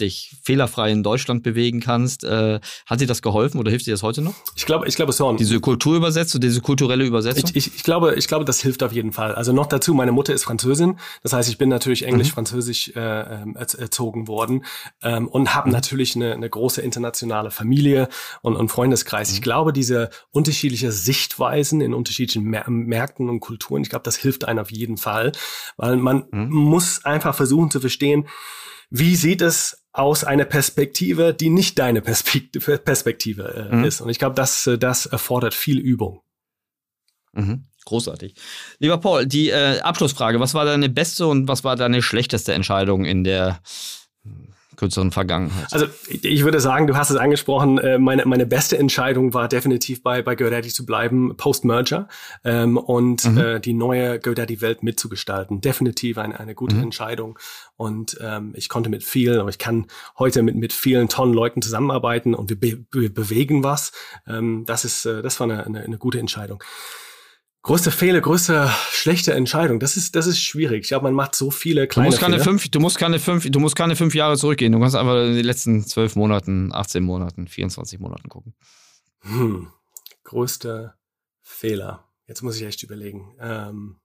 dich fehlerfrei in Deutschland bewegen kannst? Hat dir das geholfen oder hilft dir das heute noch? Ich glaube, ich glaube schon. Diese Kulturübersetzung, diese kulturelle Übersetzung? Ich, ich, ich, glaube, ich glaube, das hilft auf jeden Fall. Also noch dazu, meine Mutter ist Französin. Das heißt, ich bin natürlich Englisch-Französisch mhm. äh, ähm, erzogen worden ähm, und habe haben natürlich eine, eine große internationale Familie und, und Freundeskreis. Ich mhm. glaube, diese unterschiedliche Sichtweisen in unterschiedlichen Märkten und Kulturen, ich glaube, das hilft einem auf jeden Fall, weil man mhm. muss einfach versuchen zu verstehen, wie sieht es aus einer Perspektive, die nicht deine Perspektive, Perspektive äh, mhm. ist. Und ich glaube, das, das erfordert viel Übung. Mhm. Großartig. Lieber Paul, die äh, Abschlussfrage. Was war deine beste und was war deine schlechteste Entscheidung in der kürzeren Vergangenheit? Also ich würde sagen, du hast es angesprochen, äh, meine, meine beste Entscheidung war definitiv bei, bei GoDaddy zu bleiben, Post-Merger ähm, und mhm. äh, die neue GoDaddy-Welt mitzugestalten. Definitiv eine, eine gute mhm. Entscheidung. Und ähm, ich konnte mit vielen, aber ich kann heute mit, mit vielen tollen Leuten zusammenarbeiten und wir, be wir bewegen was. Ähm, das ist, äh, das war eine, eine, eine gute Entscheidung. Größte Fehler, größte schlechte Entscheidung. Das ist, das ist schwierig. Ich glaube, man macht so viele kleine du musst keine Fehler. Fünf, du musst keine fünf, du musst keine fünf Jahre zurückgehen. Du kannst einfach in die letzten zwölf Monaten, 18 Monaten, 24 Monaten gucken. Hm. Größte Fehler. Jetzt muss ich echt überlegen. Ähm,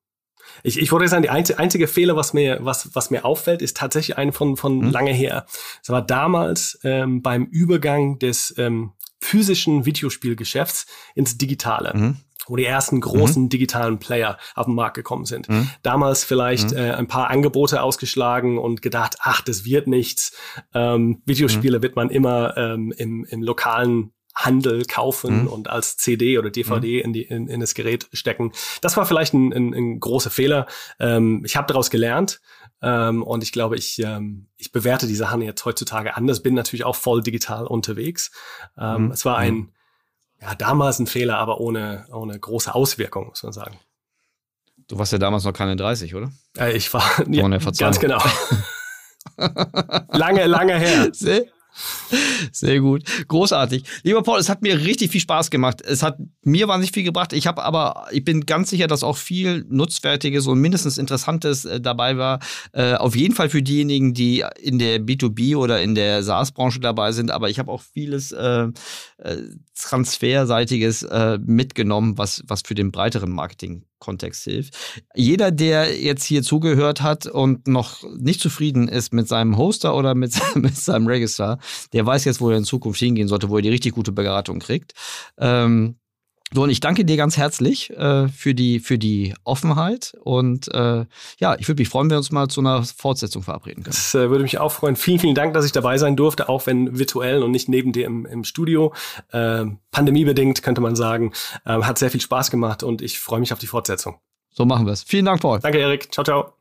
ich, ich wollte sagen, die einzige, einzige Fehler, was mir, was, was mir auffällt, ist tatsächlich ein von, von hm. lange her. Es war damals ähm, beim Übergang des ähm, physischen Videospielgeschäfts ins Digitale. Mhm wo die ersten großen mhm. digitalen Player auf den Markt gekommen sind. Mhm. Damals vielleicht mhm. äh, ein paar Angebote ausgeschlagen und gedacht, ach, das wird nichts. Ähm, Videospiele mhm. wird man immer ähm, im, im lokalen Handel kaufen mhm. und als CD oder DVD mhm. in, die, in, in das Gerät stecken. Das war vielleicht ein, ein, ein großer Fehler. Ähm, ich habe daraus gelernt ähm, und ich glaube, ich, ähm, ich bewerte die Sachen jetzt heutzutage anders, bin natürlich auch voll digital unterwegs. Ähm, mhm. Es war ein, mhm. Ja, damals ein Fehler, aber ohne, ohne große Auswirkung, muss man sagen. Du warst ja damals noch keine 30, oder? Äh, ich war, ja, ganz genau. lange, lange her. Sehr, sehr gut. Großartig. Lieber Paul, es hat mir richtig viel Spaß gemacht. Es hat mir wahnsinnig viel gebracht. Ich habe aber, ich bin ganz sicher, dass auch viel Nutzwertiges und mindestens Interessantes äh, dabei war. Äh, auf jeden Fall für diejenigen, die in der B2B oder in der SaaS-Branche dabei sind. Aber ich habe auch vieles äh, äh Transferseitiges äh, mitgenommen, was, was für den breiteren Marketing Kontext hilft. Jeder, der jetzt hier zugehört hat und noch nicht zufrieden ist mit seinem Hoster oder mit, mit seinem Register, der weiß jetzt, wo er in Zukunft hingehen sollte, wo er die richtig gute Beratung kriegt. Ähm, so, und ich danke dir ganz herzlich äh, für, die, für die Offenheit. Und äh, ja, ich würde mich freuen, wenn wir uns mal zu einer Fortsetzung verabreden können. Das äh, würde mich auch freuen. Vielen, vielen Dank, dass ich dabei sein durfte, auch wenn virtuell und nicht neben dir im, im Studio. Äh, pandemiebedingt, könnte man sagen. Äh, hat sehr viel Spaß gemacht und ich freue mich auf die Fortsetzung. So machen wir es. Vielen Dank, Paul. Danke, Erik. Ciao, ciao.